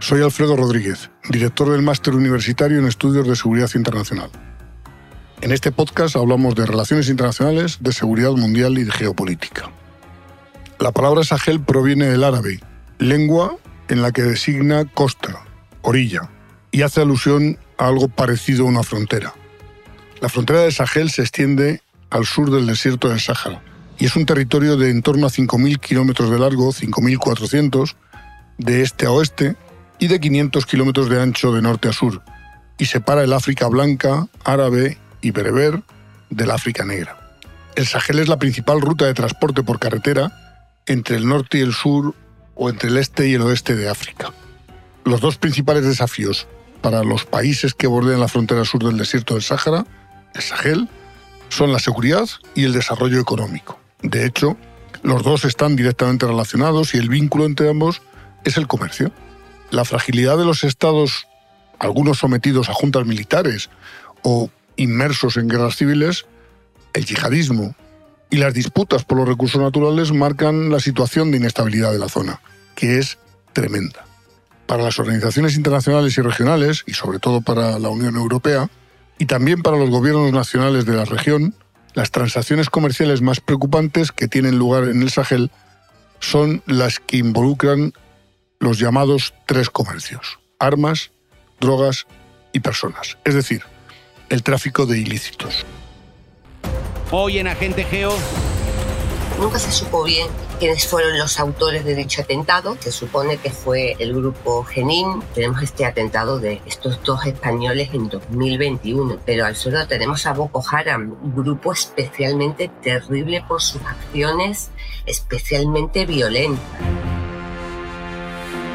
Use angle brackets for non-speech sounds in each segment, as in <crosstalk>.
Soy Alfredo Rodríguez, director del Máster Universitario en Estudios de Seguridad Internacional. En este podcast hablamos de relaciones internacionales, de seguridad mundial y de geopolítica. La palabra Sahel proviene del árabe, lengua en la que designa costa, orilla, y hace alusión a algo parecido a una frontera. La frontera de Sahel se extiende al sur del desierto del Sáhara y es un territorio de en torno a 5.000 kilómetros de largo, 5.400, de este a oeste y de 500 kilómetros de ancho de norte a sur, y separa el África blanca, árabe y bereber del África negra. El Sahel es la principal ruta de transporte por carretera entre el norte y el sur o entre el este y el oeste de África. Los dos principales desafíos para los países que bordean la frontera sur del desierto del Sáhara, el Sahel, son la seguridad y el desarrollo económico. De hecho, los dos están directamente relacionados y el vínculo entre ambos es el comercio. La fragilidad de los estados, algunos sometidos a juntas militares o inmersos en guerras civiles, el yihadismo y las disputas por los recursos naturales marcan la situación de inestabilidad de la zona, que es tremenda. Para las organizaciones internacionales y regionales, y sobre todo para la Unión Europea, y también para los gobiernos nacionales de la región, las transacciones comerciales más preocupantes que tienen lugar en el Sahel son las que involucran los llamados tres comercios, armas, drogas y personas, es decir, el tráfico de ilícitos. Hoy en Agente Geo Nunca se supo bien quiénes fueron los autores de dicho atentado. Se supone que fue el grupo Genin. Tenemos este atentado de estos dos españoles en 2021. Pero al sur tenemos a Boko Haram, un grupo especialmente terrible por sus acciones, especialmente violentas.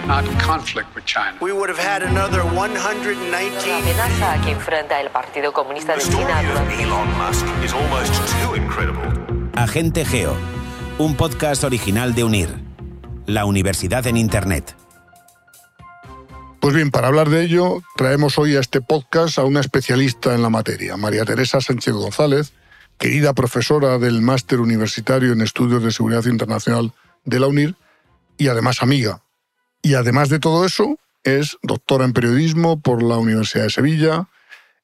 Not conflict with China. We would have had another 119. La amenaza que enfrenta el Partido Comunista The de story China Elon Musk is almost too incredible. Agente Geo, un podcast original de UNIR, la universidad en Internet. Pues bien, para hablar de ello, traemos hoy a este podcast a una especialista en la materia, María Teresa Sánchez González, querida profesora del Máster Universitario en Estudios de Seguridad Internacional de la UNIR y además amiga. Y además de todo eso, es doctora en periodismo por la Universidad de Sevilla,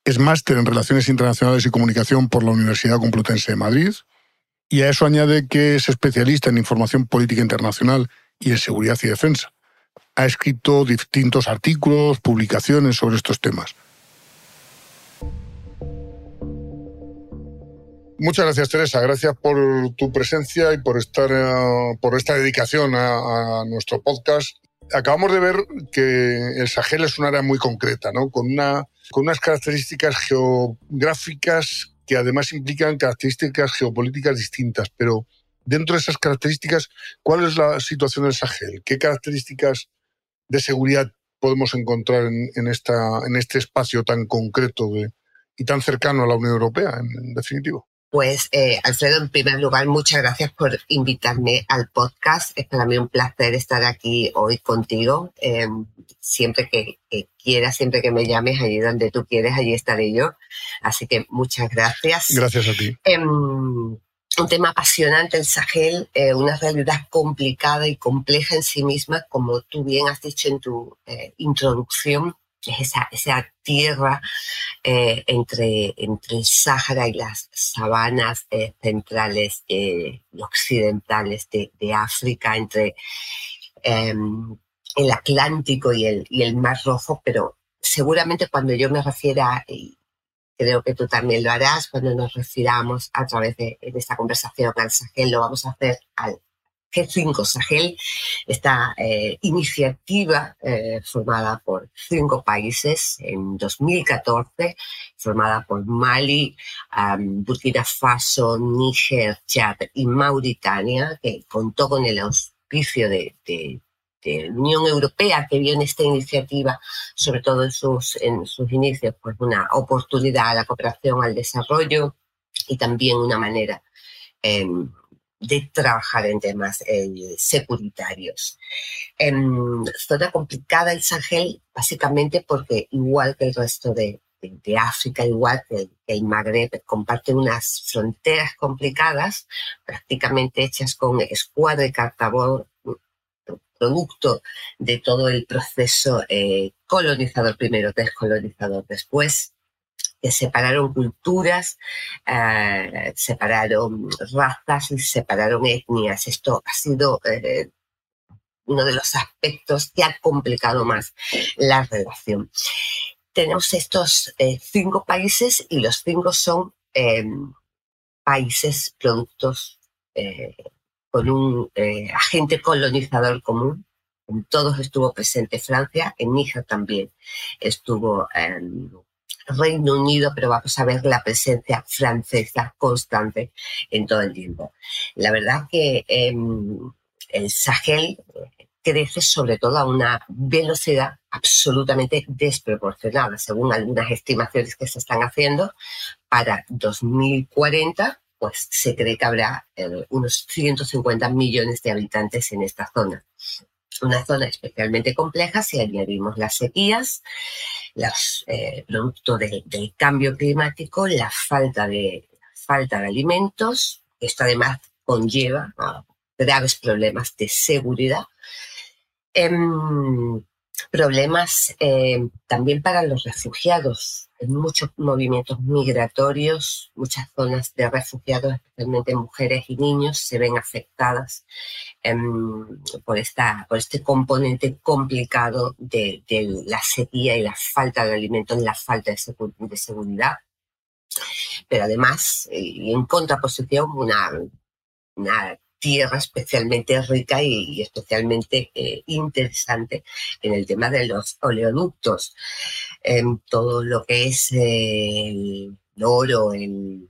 es máster en Relaciones Internacionales y Comunicación por la Universidad Complutense de Madrid, y a eso añade que es especialista en información política internacional y en seguridad y defensa. Ha escrito distintos artículos, publicaciones sobre estos temas. Muchas gracias, Teresa. Gracias por tu presencia y por estar, eh, por esta dedicación a, a nuestro podcast. Acabamos de ver que el Sahel es un área muy concreta, ¿no? Con, una, con unas características geográficas que además implican características geopolíticas distintas. Pero dentro de esas características, ¿cuál es la situación del Sahel? ¿Qué características de seguridad podemos encontrar en, esta, en este espacio tan concreto y tan cercano a la Unión Europea, en, en definitivo? Pues, eh, Alfredo, en primer lugar, muchas gracias por invitarme al podcast. Es para mí un placer estar aquí hoy contigo. Eh, siempre que, que quieras, siempre que me llames, allí donde tú quieres, allí estaré yo. Así que muchas gracias. Gracias a ti. Em, un tema apasionante, el Sahel, eh, una realidad complicada y compleja en sí misma, como tú bien has dicho en tu eh, introducción, es esa, esa tierra eh, entre, entre el Sáhara y las sabanas eh, centrales eh, y occidentales de, de África, entre em, el Atlántico y el, y el Mar Rojo, pero seguramente cuando yo me refiera, y creo que tú también lo harás, cuando nos refiramos a través de, de esta conversación al Sahel, lo vamos a hacer al G5 Sahel, esta eh, iniciativa eh, formada por cinco países en 2014, formada por Mali, Burkina Faso, Níger, Chad y Mauritania, que contó con el auspicio de, de- la Unión Europea, que vio en esta iniciativa, sobre todo en sus, en inicios, pues una oportunidad a la cooperación al desarrollo y también una manera em, de trabajar en temas eh, securitarios. En zona complicada el Sahel, básicamente porque igual que el resto de, de- África, igual que el, el Magreb, comparte unas fronteras complicadas, prácticamente hechas con escuadra y cartabón producto de todo el proceso eh, colonizador primero, descolonizador después, separaron culturas, eh, separaron razas y separaron etnias. Esto ha sido eh, uno de los aspectos que ha complicado más la relación. Tenemos estos cinco países y los cinco son países, productos con un eh, agente colonizador común. En todos estuvo presente Francia, en Níger también estuvo Reino Unido, pero vamos a ver la presencia francesa constante en todo el tiempo. La verdad que em, el Sahel crece sobre todo a una velocidad absolutamente desproporcionada, según algunas estimaciones que se están haciendo. Para 2040 pues se cree que habrá eh, unos 150 millones de habitantes en esta zona. Una zona especialmente compleja si añadimos las sequías, los eh, producto del cambio climático, la falta de, falta de alimentos. Esto además conlleva graves problemas de seguridad. Em, problemas eh, también para los refugiados. Hay muchos movimientos migratorios, muchas zonas de refugiados, especialmente mujeres y niños, se ven afectadas em, por, esta, por este componente complicado de, la sequía y la falta de alimentos, la falta de, seguridad. Pero además, y en contraposición, una, una tierra especialmente rica y, especialmente eh, interesante en el tema de los oleoductos. En todo lo que es el oro, el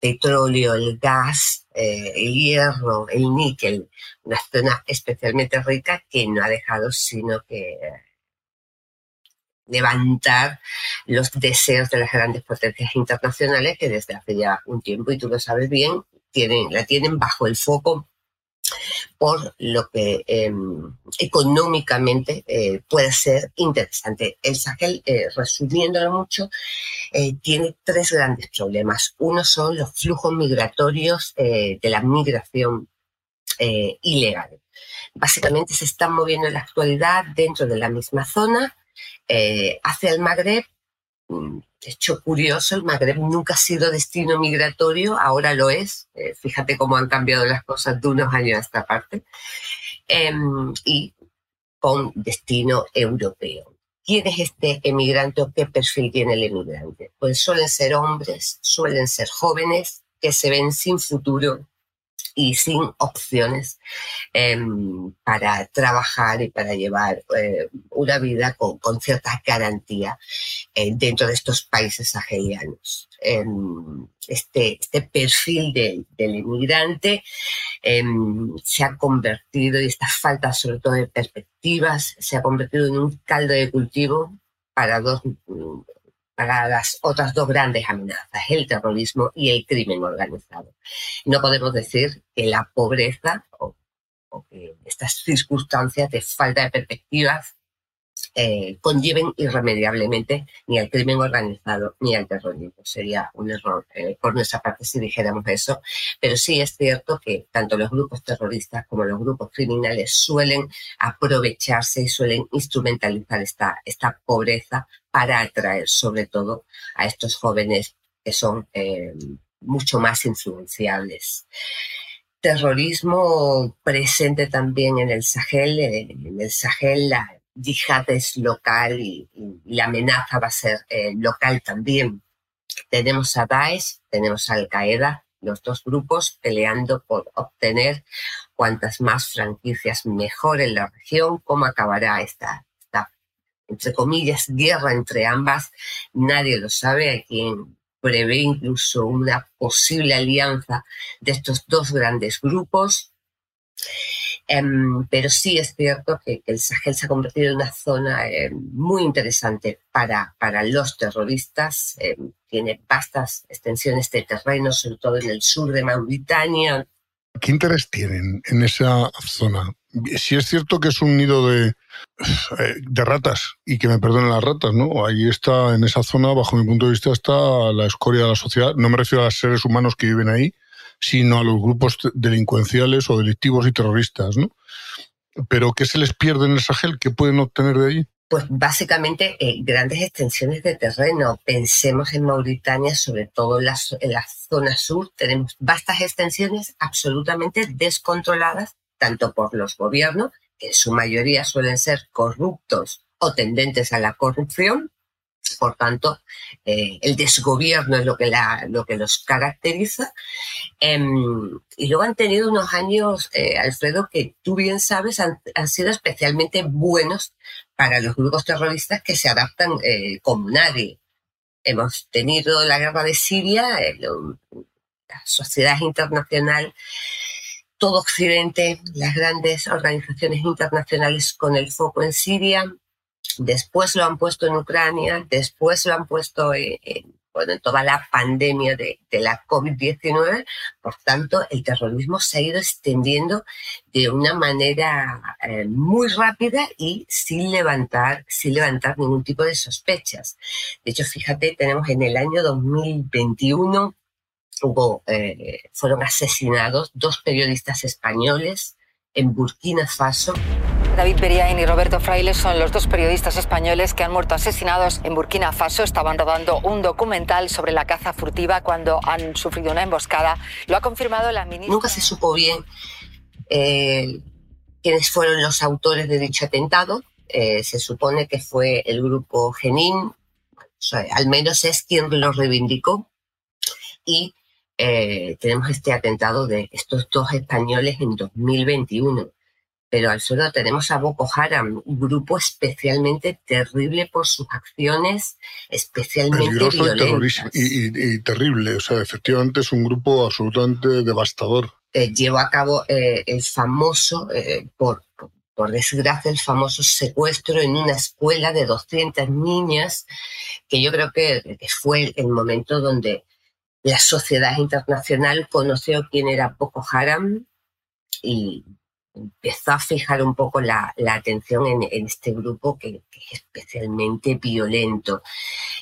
petróleo, el gas, eh, el hierro, el níquel, una zona especialmente rica que no ha dejado sino que levantar los deseos de las grandes potencias internacionales que desde hace ya un tiempo, y tú lo sabes bien, la tienen bajo el foco por lo que em, económicamente eh, puede ser interesante. El Sahel, eh, resumiéndolo mucho, eh, tiene tres grandes problemas. Uno son los flujos migratorios de la migración ilegal. Básicamente se están moviendo en la actualidad dentro de la misma zona hacia el Magreb Mm, hecho curioso, el Magreb nunca ha sido destino migratorio, ahora lo es. Eh, fíjate cómo han cambiado las cosas de unos años a esta parte. Em, y con destino europeo. ¿Quién es este emigrante o qué perfil tiene el emigrante? Pues suelen ser hombres, suelen ser jóvenes que se ven sin futuro, y sin opciones em, para trabajar y para llevar eh, una vida con, cierta garantía eh, dentro de estos países sahelianos. Em, este, este, perfil del inmigrante em, se ha convertido, y esta falta sobre todo de perspectivas, se ha convertido en un caldo de cultivo para dos para las otras dos grandes amenazas, el terrorismo y el crimen organizado. No podemos decir que la pobreza o, que estas circunstancias de falta de perspectivas eh, conlleven irremediablemente ni al crimen organizado ni al terrorismo. Sería un error eh, por nuestra parte si dijéramos eso, pero sí es cierto que tanto los grupos terroristas como los grupos criminales suelen aprovecharse y suelen instrumentalizar esta, esta pobreza para atraer sobre todo a estos jóvenes que son eh, mucho más influenciables terrorismo presente también en el Sahel. En el Sahel la, yihad es local y, la amenaza va a ser eh, local también. Tenemos a Daesh, tenemos a Al Qaeda, los dos grupos peleando por obtener cuantas más franquicias mejor en la región. ¿Cómo acabará esta, entre comillas, guerra entre ambas? Nadie lo sabe. Hay quien prevé incluso una posible alianza de estos dos grandes grupos. Em, pero sí es cierto que, el Sahel se ha convertido en una zona em, muy interesante para, para los terroristas. Em, tiene vastas extensiones de terreno, sobre todo en el sur de Mauritania. ¿Qué interés tienen en esa zona? Si es cierto que es un nido de, eh, de ratas, y que me perdonen las ratas, ¿no? Ahí está, en esa zona, bajo mi punto de vista, está la escoria de la sociedad. No me refiero a los seres humanos que viven ahí, sino a los grupos delincuenciales o delictivos y terroristas. ¿no? ¿Pero qué se les pierde en el Sahel? ¿Qué pueden obtener de ahí? Pues básicamente eh, grandes extensiones de terreno. Pensemos en Mauritania, sobre todo en la, en la zona sur, tenemos vastas extensiones absolutamente descontroladas, tanto por los gobiernos, que en su mayoría suelen ser corruptos o tendentes a la corrupción, por tanto, eh, el desgobierno es lo que, la, lo que los caracteriza. Em, y luego han tenido unos años, eh, Alfredo, que tú bien sabes, han, sido especialmente buenos para los grupos terroristas que se adaptan eh, como nadie. Hemos tenido la guerra de Siria, la sociedad internacional, todo Occidente, las grandes organizaciones internacionales con el foco en Siria, después lo han puesto en Ucrania, después lo han puesto en, bueno, en toda la pandemia de, la COVID-19. Por tanto, el terrorismo se ha ido extendiendo de una manera eh, muy rápida y sin levantar, sin levantar ningún tipo de sospechas. De hecho, fíjate, tenemos en el año 2021 hubo, eh, fueron asesinados dos periodistas españoles en Burkina Faso. David Beriain y Roberto Fraile son los dos periodistas españoles que han muerto asesinados en Burkina Faso. Estaban rodando un documental sobre la caza furtiva cuando han sufrido una emboscada. Lo ha confirmado la ministra. Nunca se supo bien eh, quiénes fueron los autores de dicho atentado. Eh, se supone que fue el grupo Genin, o sea, al menos es quien lo reivindicó. Y eh, tenemos este atentado de estos dos españoles en 2021 pero al suelo tenemos a Boko Haram, un grupo especialmente terrible por sus acciones, especialmente Peligroso violentas. Y, y, y, terrible, o sea, efectivamente es un grupo absolutamente devastador. Eh, llevó a cabo eh, el famoso, por, por, desgracia, el famoso secuestro en una escuela de 200 niñas, que yo creo que fue el momento donde la sociedad internacional conoció quién era Boko Haram y empezó a fijar un poco la, atención en, este grupo que, que, es especialmente violento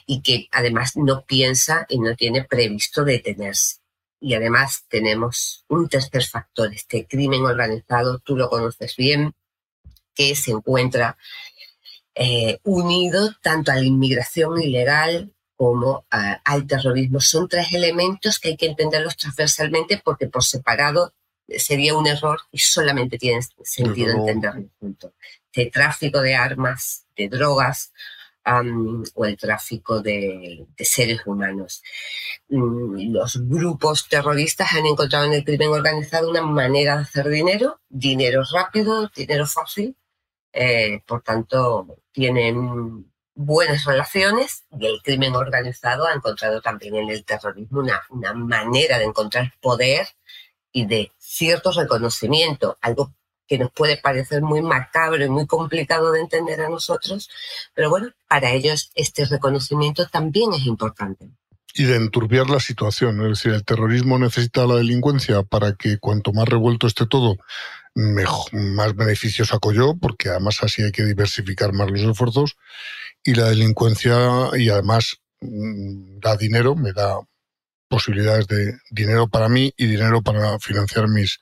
y que además no piensa y no tiene previsto detenerse. Y además tenemos un tercer factor, este crimen organizado, tú lo conoces bien, que se encuentra eh, unido tanto a la inmigración ilegal como a, al terrorismo. Son tres elementos que hay que entenderlos transversalmente porque por separado sería un error y solamente tiene sentido no. entenderlo junto. De tráfico de armas, de drogas um, o el tráfico de, de seres humanos. Um, los grupos terroristas han encontrado en el crimen organizado una manera de hacer dinero, dinero rápido, dinero fácil, eh, por tanto tienen buenas relaciones y el crimen organizado ha encontrado también en el terrorismo una, una manera de encontrar poder y de cierto reconocimiento, algo que nos puede parecer muy macabro y muy complicado de entender a nosotros, pero bueno, para ellos este reconocimiento también es importante. Y de enturbiar la situación, es decir, el terrorismo necesita la delincuencia para que cuanto más revuelto esté todo, mejor, más beneficios saco yo, porque además así hay que diversificar más los esfuerzos, y la delincuencia, y además mm, da dinero, me da posibilidades de dinero para mí y dinero para financiar mis,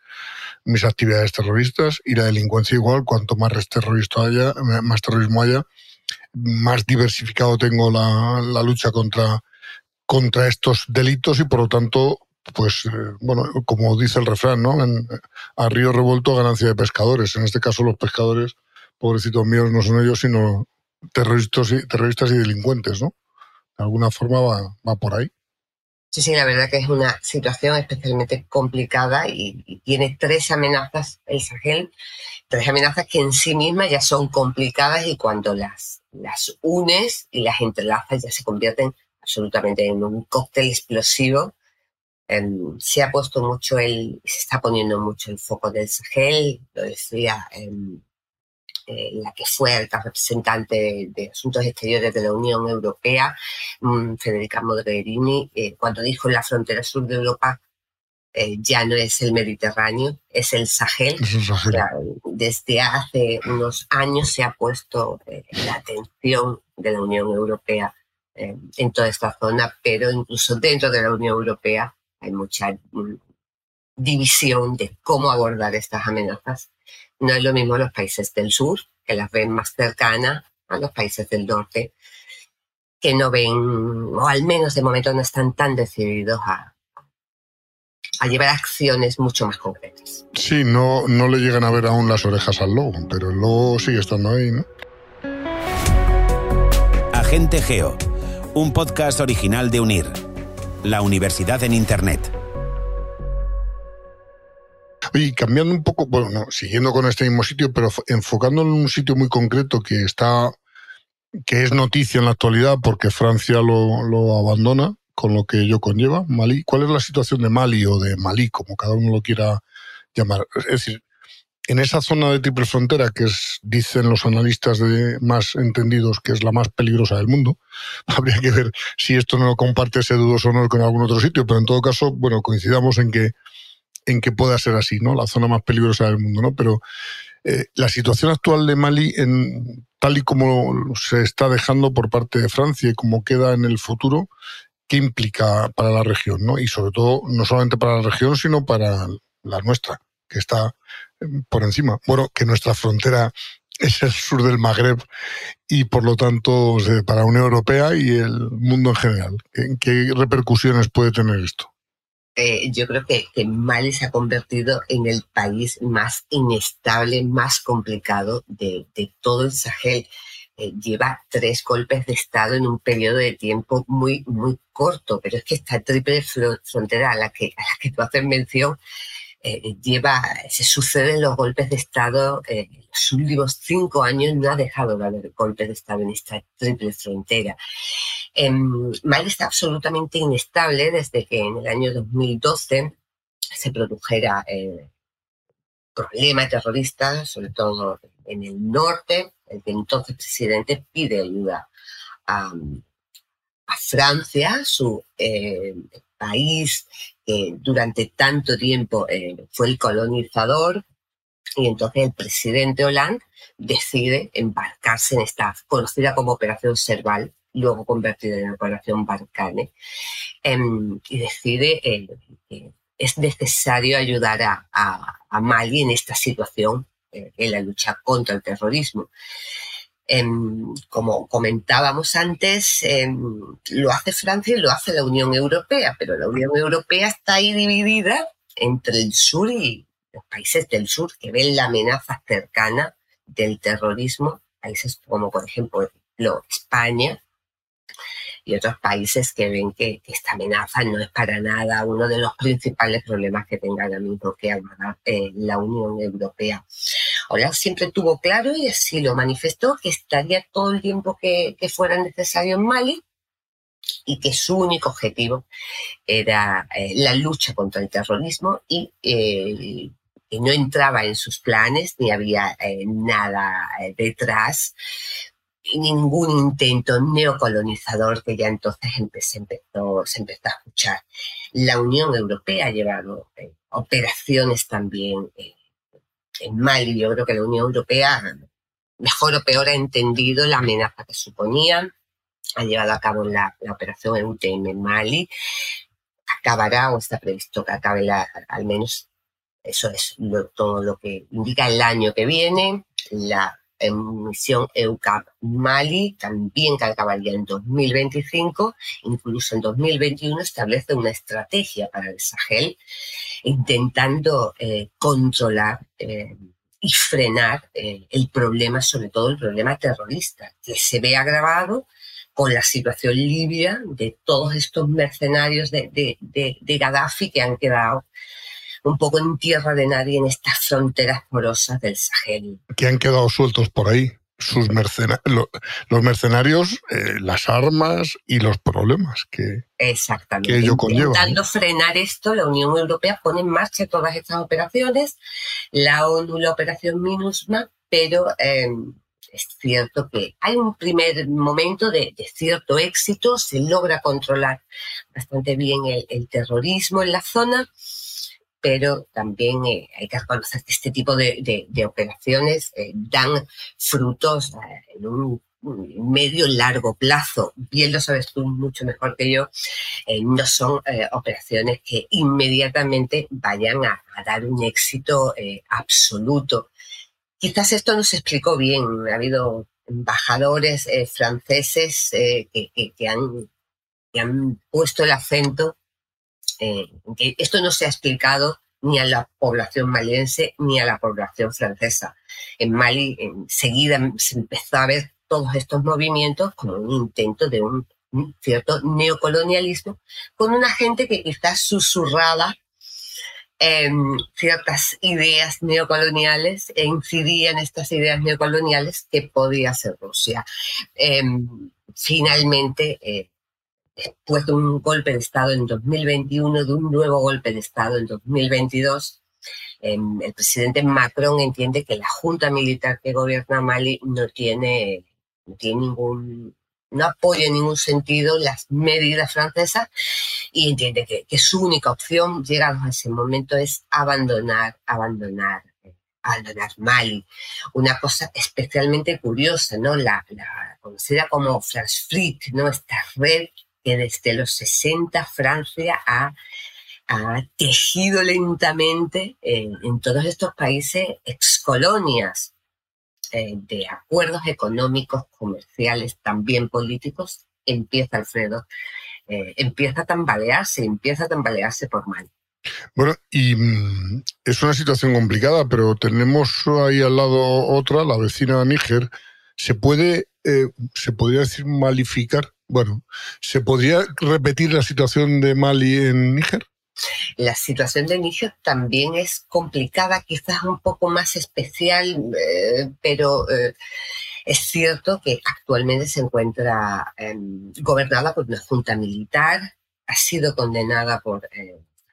mis actividades terroristas y la delincuencia igual, cuanto más terrorista haya, más terrorismo haya, más diversificado tengo la, la lucha contra, contra estos delitos y por lo tanto, pues, eh, bueno, como dice el refrán, ¿no? En, a río revuelto ganancia de pescadores. En este caso los pescadores, pobrecitos míos, no son ellos, sino terroristas y, delincuentes, ¿no? De alguna forma va, por ahí. Sí, sí, la verdad que es una situación especialmente complicada y, tiene tres amenazas el Sahel, tres amenazas que en sí mismas ya son complicadas y cuando las, las unes y las entrelazas ya se convierten absolutamente en un cóctel explosivo. Eh, se ha puesto mucho el, se está poniendo mucho el foco del Sahel, lo decía eh, eh, la que fue alta representante de, de, Asuntos Exteriores de la Unión Europea, mmm, Federica Mogherini, eh, cuando dijo la frontera sur de Europa eh, ya no es el Mediterráneo, es el Sahel. Es el Sahel. Claro, desde hace unos años se ha puesto eh, la atención de la Unión Europea en toda esta zona, pero incluso dentro de la Unión Europea hay mucha mm, división de cómo abordar estas amenazas No es lo mismo los países del sur, que las ven más cercanas a los países del norte, que no ven, o al menos de momento no están tan decididos a, a llevar acciones mucho más concretas. Sí, no, no le llegan a ver aún las orejas al lobo, pero el lobo sigue estando ahí, ¿no? Agente Geo, un podcast original de UNIR, la universidad en Internet. Oye, cambiando un poco, bueno, no, siguiendo con este mismo sitio, pero enfocando en un sitio muy concreto que está, que es noticia en la actualidad porque Francia lo, lo abandona, con lo que ello conlleva, Mali. ¿Cuál es la situación de Mali o de Malí, como cada uno lo quiera llamar? Es decir, en esa zona de triple frontera, que es, dicen los analistas de más entendidos, que es la más peligrosa del mundo, <laughs> habría que ver si esto no lo comparte ese dudoso honor con algún otro sitio, pero en todo caso, bueno, coincidamos en que en que pueda ser así, ¿no? La zona más peligrosa del mundo, ¿no? Pero eh, la situación actual de Mali, en, tal y como se está dejando por parte de Francia y como queda en el futuro, ¿qué implica para la región, ¿no? Y sobre todo, no solamente para la región, sino para la nuestra, que está eh, por encima. Bueno, que nuestra frontera es el sur del Magreb y por lo tanto para la Unión Europea y el mundo en general. qué repercusiones puede tener esto? Eh, yo creo que, Mali se ha convertido en el país más inestable, más complicado de, todo el Sahel. Eh, lleva tres golpes de Estado en un periodo de tiempo muy, muy corto, pero es que esta triple frontera a la que, a la que tú haces mención eh, lleva, se suceden los golpes de Estado, en los últimos cinco años no ha dejado de haber golpes de Estado en esta triple frontera. Mali está absolutamente inestable desde que en el año 2012 se produjera el problema terrorista, sobre todo en el norte. El que entonces presidente pide ayuda a, Francia, su eh, país que durante tanto tiempo eh, fue el colonizador, y entonces el presidente Hollande decide embarcarse en esta conocida como Operación Serval, luego convertida en Operación Barcane, em, y decide eh, que es necesario ayudar a, Mali en esta situación, eh, en la lucha contra el terrorismo. Como comentábamos antes, lo hace Francia y lo hace la Unión Europea, pero la Unión Europea está ahí dividida entre el sur y los países del sur que ven la amenaza cercana del terrorismo, países como por ejemplo España, y otros países que ven que, esta amenaza no es para nada uno de los principales problemas que tenga ahora mismo que abordar eh, la Unión Europea. Hola siempre tuvo claro y así lo manifestó que estaría todo el tiempo que, fuera necesario en Mali y que su único objetivo era eh, la lucha contra el terrorismo y eh, que no entraba en sus planes ni había nada detrás ningún intento neocolonizador que ya entonces se, empezó, se empezó a escuchar. La Unión Europea ha llevado eh, operaciones también eh, en Mali. Yo creo que la Unión Europea, mejor o peor, ha entendido la amenaza que suponía, ha llevado a cabo la, operación EUTM en Mali, acabará o está previsto que acabe al menos, eso es todo lo que indica el año que viene. La en misión EUCAP Mali, también que acabaría en 2025, incluso en 2021 establece una estrategia para el Sahel, intentando eh, controlar eh, y frenar eh, el problema, sobre todo el problema terrorista, que se ve agravado con la situación libia de todos estos mercenarios de, de, de, de Gaddafi que han quedado un poco en tierra de nadie en estas fronteras porosas del Sahel. Que han quedado sueltos por ahí sus los mercenarios, eh, las armas y los problemas que, Exactamente. ello conlleva. Intentando frenar esto, la Unión Europea pone en marcha todas estas operaciones, la ONU, la operación MINUSMA, pero em, es cierto que hay un primer momento de, cierto éxito, se logra controlar bastante bien el terrorismo en la zona pero también eh, hay que reconocer que este tipo de, operaciones eh, dan frutos eh, en un medio largo plazo. Bien lo sabes tú mucho mejor que yo, no son operaciones que inmediatamente vayan a, dar un éxito absoluto. quizás esto no se explicó bien. Ha habido embajadores franceses que, han, puesto el acento en que esto no se ha explicado ni a la población maliense ni a la población francesa. En Mali enseguida se empezó a ver todos estos movimientos como un intento de un cierto neocolonialismo con una gente que quizás susurraba ciertas ideas neocoloniales e incidía en estas ideas neocoloniales que podía ser Rusia. Em, finalmente, eh, después de un golpe de Estado en 2021, de un nuevo golpe de Estado en 2022, em, el presidente Macron entiende que la junta militar que gobierna Mali no tiene, no tiene ningún no apoya en ningún sentido las medidas francesas y entiende que, su única opción, llegados a ese momento, es abandonar, abandonar, abandonar Mali. Una cosa especialmente curiosa, ¿no? La, conocida como Flash Fleet, ¿no? Esta red que desde los 60 Francia ha, tejido lentamente en todos estos países excolonias eh, de acuerdos económicos, comerciales, también políticos, empieza Alfredo, eh, empieza a tambalearse, empieza a tambalearse por mal. Bueno, y mm, es una situación complicada, pero tenemos ahí al lado otra, la vecina Níger. ¿Se puede, eh, se podría decir malificar? Bueno, ¿se podría repetir la situación de Mali en Níger? La situación de Níger también es complicada, quizás un poco más especial, eh, pero eh, es cierto que actualmente se encuentra em, gobernada por una junta militar, ha sido condenada por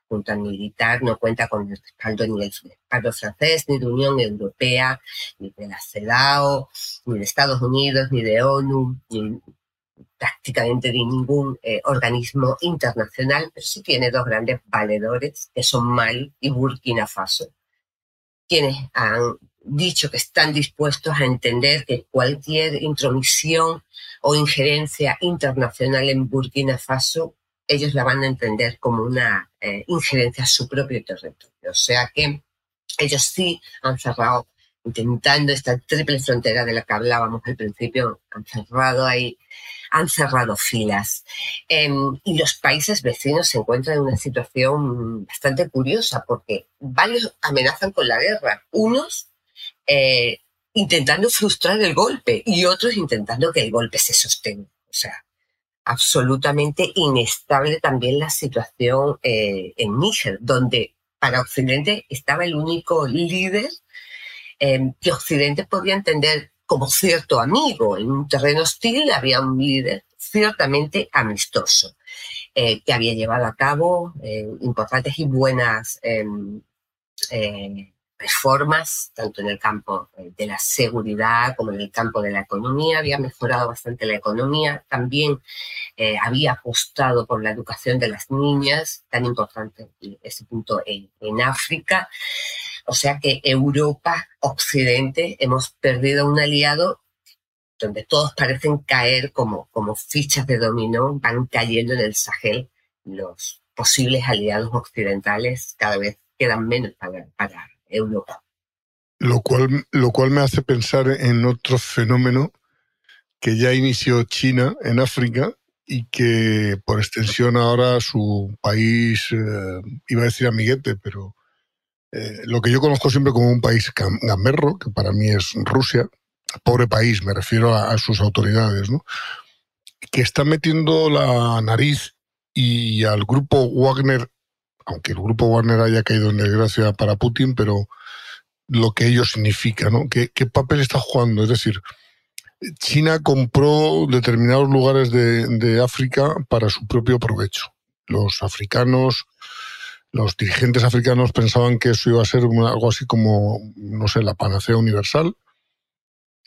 junta militar, no cuenta con el respaldo ni del respaldo francés, ni de Unión Europea, ni de la CEDAW, ni de Estados Unidos, ni de ONU, ni prácticamente de ningún eh, organismo internacional, pero sí tiene dos grandes valedores, que son Mali y Burkina Faso, quienes han dicho que están dispuestos a entender que cualquier intromisión o injerencia internacional en Burkina Faso, ellos la van a entender como una eh, injerencia a su propio territorio. O sea que ellos sí han cerrado, intentando esta triple frontera de la que hablábamos al principio, han cerrado ahí han cerrado filas. Em, y los países vecinos se encuentran en una situación bastante curiosa porque varios amenazan con la guerra. Unos eh, intentando frustrar el golpe y otros intentando que el golpe se sostenga. O sea, absolutamente inestable también la situación eh, en Níger, donde para Occidente estaba el único líder em, que Occidente podía entender como cierto amigo. En un terreno hostil había un líder ciertamente amistoso, eh, que había llevado a cabo eh, importantes y buenas em, reformas, tanto en el campo de la seguridad como en el campo de la economía. Había mejorado bastante la economía. También había apostado por la educación de las niñas, tan importante ese punto en África. O sea que Europa, Occidente, hemos perdido un aliado donde todos parecen caer como, como fichas de dominó, van cayendo en el Sahel los posibles aliados occidentales cada vez quedan menos para, para Europa. Lo cual, lo cual me hace pensar en otro fenómeno que ya inició China en África y que por extensión ahora su país, eh, iba a decir amiguete, pero eh, lo que yo conozco siempre como un país gamberro, que para mí es Rusia, pobre país, me refiero a, sus autoridades, ¿no? que está metiendo la nariz y al grupo Wagner, aunque el grupo Wagner haya caído en desgracia para Putin, pero lo que ello significa, ¿no? ¿Qué, papel está jugando? Es decir, China compró determinados lugares de, de África para su propio provecho. Los africanos los dirigentes africanos pensaban que eso iba a ser algo así como, no sé, la panacea universal,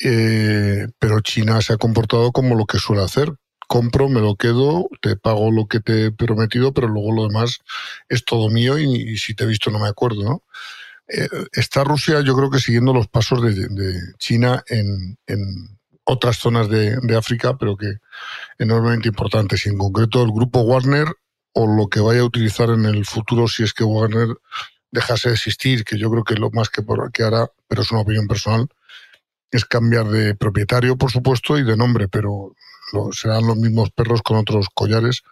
eh, pero China se ha comportado como lo que suele hacer. Compro, me lo quedo, te pago lo que te he prometido, pero luego lo demás es todo mío y, si te he visto no me acuerdo, ¿no? Eh, está Rusia, yo creo que siguiendo los pasos de, China en, otras zonas de, de, África, pero que enormemente importantes. Y en concreto el grupo Warner o lo que vaya a utilizar en el futuro si es que Wagner dejase de existir, que yo creo que lo más que, que hará, pero es una opinión personal, es cambiar de propietario, por supuesto, y de nombre, pero serán los mismos perros con otros collares.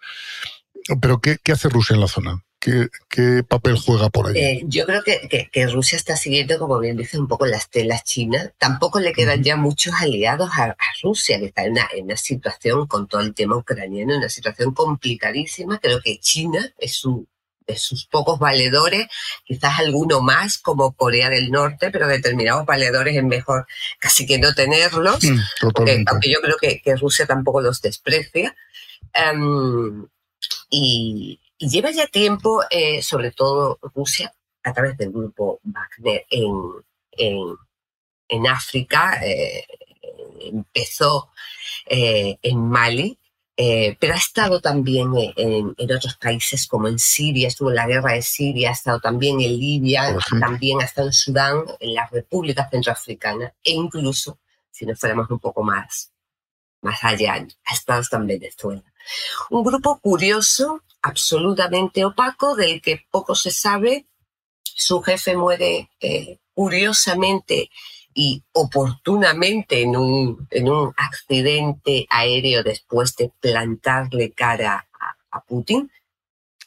Pero ¿qué, qué hace Rusia en la zona? ¿Qué, qué papel juega por ahí? Eh, yo creo que, que, que, Rusia está siguiendo, como bien dice, un poco las telas chinas. Tampoco le quedan ya muchos aliados a, a Rusia, que está en una, en una, situación con todo el tema ucraniano, una situación complicadísima. Creo que China es su sus pocos valedores, quizás alguno más como Corea del Norte, pero determinados valedores es mejor casi que no tenerlos, Mm, porque, aunque yo creo que, que Rusia tampoco los desprecia. Em, y, y lleva ya tiempo, eh, sobre todo Rusia, a través del grupo Wagner en, en, en África, eh, empezó eh, en Mali, eh, pero ha estado también en, en, otros países como en Siria, estuvo en la guerra de Siria, ha estado también en Libia, también ha estado en Sudán, en la República Centroafricana e incluso, si nos fuéramos un poco más, más allá, ha estado hasta en Venezuela. Un grupo curioso, absolutamente opaco, del que poco se sabe. Su jefe muere eh, curiosamente y oportunamente en un, en un accidente aéreo después de plantarle cara a, a Putin.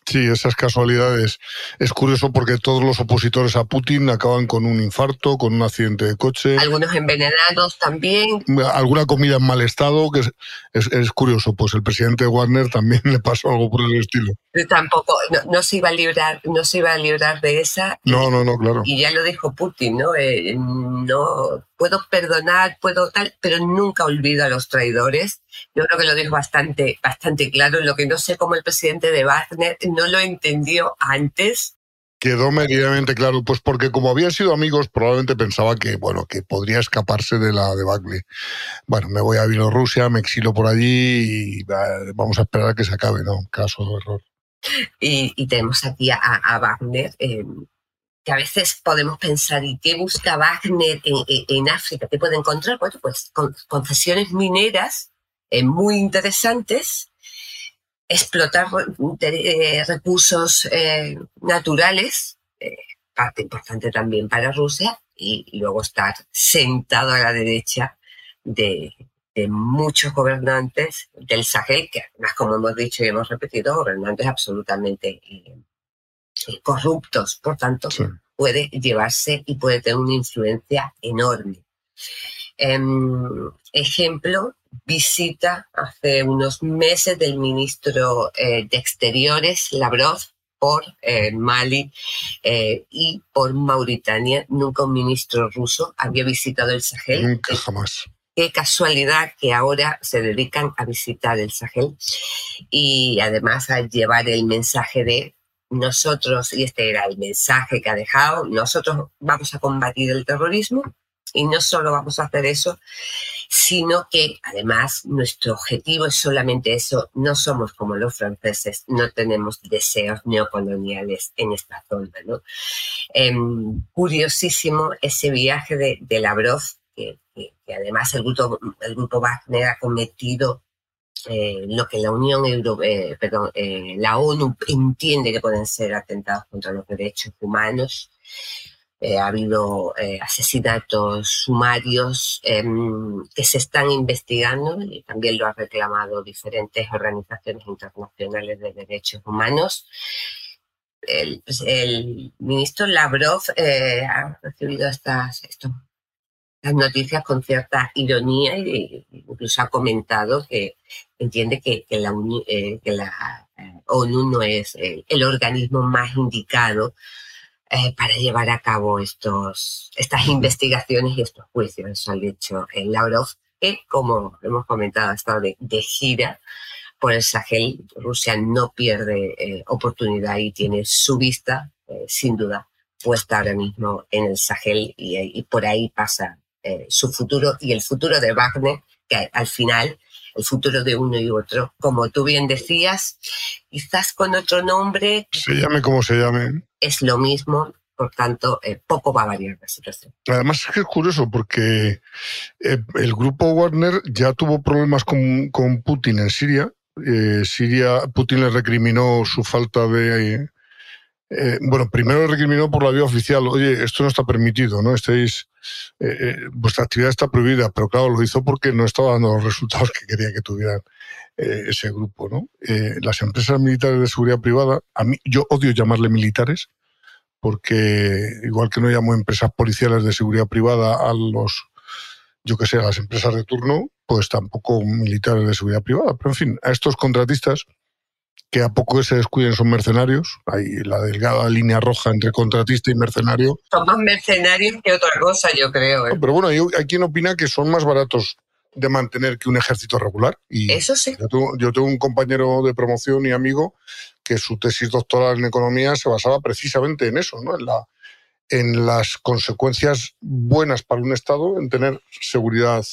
Sí, esas casualidades. Es curioso porque todos los opositores a Putin acaban con un infarto, con un accidente de coche. Algunos envenenados también. Alguna comida en mal estado, que es, es, es curioso. Pues el presidente Warner también <laughs> le pasó algo por el estilo. Tampoco, no, no, se iba a librar, no se iba a librar de esa. No, no, no, claro. Y ya lo dijo Putin, ¿no? Eh, no puedo perdonar, puedo tal, pero nunca olvido a los traidores. Yo creo que lo dijo bastante, bastante claro. Lo que no sé cómo el presidente de Wagner no lo entendió antes. Quedó medianamente claro, pues porque como habían sido amigos, probablemente pensaba que, bueno, que podría escaparse de la debacle. Bueno, me voy a Bielorrusia, me exilo por allí y vamos a esperar a que se acabe, ¿no? Caso de error. Y, y tenemos aquí a, a Wagner, eh, que a veces podemos pensar, ¿y qué busca Wagner en, África? ¿Qué puede encontrar? Bueno, pues con, concesiones mineras eh, muy interesantes, explotar eh, recursos eh, naturales, parte importante también para Rusia, y, y, luego estar sentado a la derecha de, de, muchos gobernantes del Sahel, que además, como hemos dicho y hemos repetido, gobernantes absolutamente corruptos, por tanto, sí. puede llevarse y puede tener una influencia enorme. Um, ejemplo, visita hace unos meses del ministro eh, de Exteriores, Lavrov, por eh, Mali eh, y por Mauritania. Nunca un ministro ruso había visitado el Sahel. Nunca jamás. Qué casualidad que ahora se dedican a visitar el Sahel y además a llevar el mensaje de nosotros, y este era el mensaje que ha dejado, nosotros vamos a combatir el terrorismo y no solo vamos a hacer eso, sino que además nuestro objetivo es solamente eso, no somos como los franceses, no tenemos deseos neocoloniales en esta zona. Eh, curiosísimo ese viaje de, de Lavrov, que, que, que, además el grupo, el grupo Wagner ha cometido eh, lo que la Unión Europea, eh, perdón, eh, la ONU entiende que pueden ser atentados contra los derechos humanos. Ha habido asesinatos sumarios em, que se están investigando y también lo han reclamado diferentes organizaciones internacionales de derechos humanos. El, pues, ministro Lavrov ha recibido estas, estos, las noticias con cierta ironía e incluso ha comentado que entiende que, que, la, eh, que la, ONU no es el, el organismo más indicado eh, para llevar a cabo estos, estas investigaciones y estos juicios. Eso ha dicho el Lavrov, que como hemos comentado, ha estado de, de gira por el Sahel. Rusia no pierde eh, oportunidad y tiene su vista, eh, sin duda, puesta ahora mismo en el Sahel y, y por ahí pasa eh, su futuro y el futuro de Wagner, que al final el futuro de uno y otro. Como tú bien decías, quizás con otro nombre. Se llame como se llame. Es lo mismo, por tanto, eh, poco va a variar la situación. Además es que es curioso porque eh, el grupo Warner ya tuvo problemas con, con Putin en Siria. Eh, Siria, Putin le recriminó su falta de eh, bueno, primero recriminó por la vía oficial, oye, esto no está permitido, ¿no? Estáis, eh, eh, vuestra actividad está prohibida, pero claro, lo hizo porque no estaba dando los resultados que quería que tuvieran ese grupo, ¿no? las empresas militares de seguridad privada, a mí, yo odio llamarle militares, porque igual que no llamo empresas policiales de seguridad privada a los, yo que sé, a las empresas de turno, pues tampoco militares de seguridad privada. Pero en fin, a estos contratistas que a poco se descuiden son mercenarios. Hay la delgada línea roja entre contratista y mercenario. Son más mercenarios que otra cosa, yo creo. ¿eh? pero bueno, hay, quien opina que son más baratos de mantener que un ejército regular. Y Eso sí. Yo tengo, un compañero de promoción y amigo que su tesis doctoral en economía se basaba precisamente en eso, ¿no? en, la, en las consecuencias buenas para un Estado en tener seguridad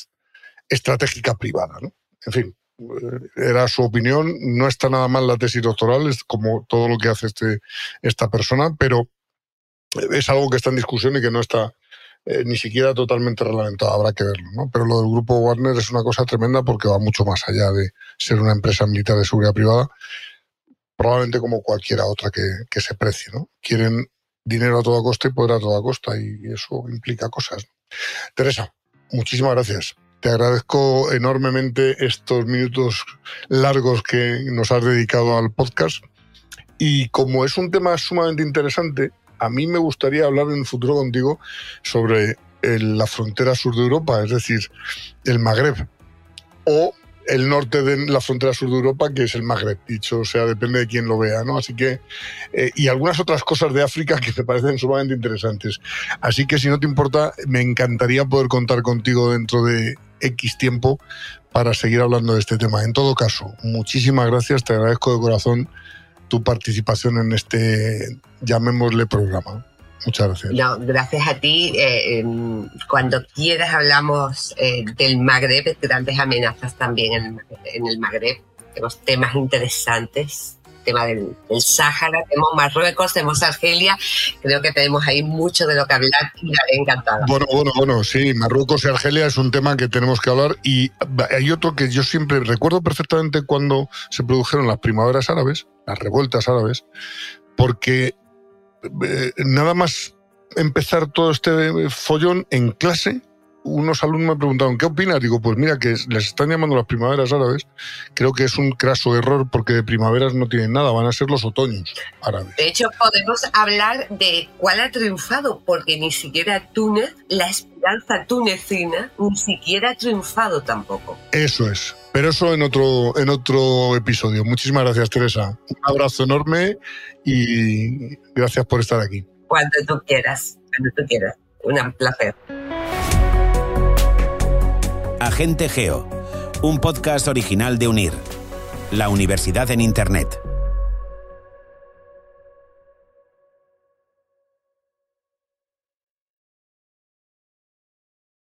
estratégica privada. ¿no? En fin, era su opinión. No está nada mal la tesis doctoral, es como todo lo que hace este, esta persona, pero es algo que está en discusión y que no está eh, ni siquiera totalmente reglamentado. Habrá que verlo. ¿no? Pero lo del grupo Warner es una cosa tremenda porque va mucho más allá de ser una empresa militar de seguridad privada, probablemente como cualquiera otra que, que se precie. ¿no? Quieren dinero a toda costa y poder a toda costa y eso implica cosas. Teresa, muchísimas gracias. Te agradezco enormemente estos minutos largos que nos has dedicado al podcast. Y como es un tema sumamente interesante, a mí me gustaría hablar en el futuro contigo sobre la frontera sur de Europa, es decir, el Magreb, o el norte de la frontera sur de Europa, que es el Magreb, dicho, o sea, depende de quién lo vea, ¿no? Así que, eh, y algunas otras cosas de África que me parecen sumamente interesantes. Así que, si no te importa, me encantaría poder contar contigo dentro de X tiempo para seguir hablando de este tema. En todo caso, muchísimas gracias, te agradezco de corazón tu participación en este, llamémosle programa. Muchas gracias. No, gracias a ti. Eh, em, cuando quieras hablamos eh, del Magreb, grandes amenazas también en, en el Magreb. Tenemos temas interesantes tema del, Sáhara, tenemos Marruecos, tenemos Argelia, creo que tenemos ahí mucho de lo que hablar y la encantada. Bueno, bueno, bueno, sí, Marruecos y Argelia es un tema que tenemos que hablar y hay otro que yo siempre recuerdo perfectamente cuando se produjeron las primaveras árabes, las revueltas árabes, porque eh, nada más empezar todo este follón en clase, unos alumnos me preguntaron, ¿qué opinas? Digo, pues mira, que les están llamando las primaveras árabes. Creo que es un craso error porque de primaveras no tienen nada, van a ser los otoños árabes. De hecho, podemos hablar de cuál ha triunfado, porque ni siquiera Túnez, la esperanza tunecina, ni siquiera ha triunfado tampoco. Eso es. Pero eso en otro, en otro episodio. Muchísimas gracias, Teresa. Un abrazo enorme y gracias por estar aquí. Cuando tú quieras, cuando tú quieras. Un placer. Agente Geo, un podcast original de UNIR, la universidad en Internet.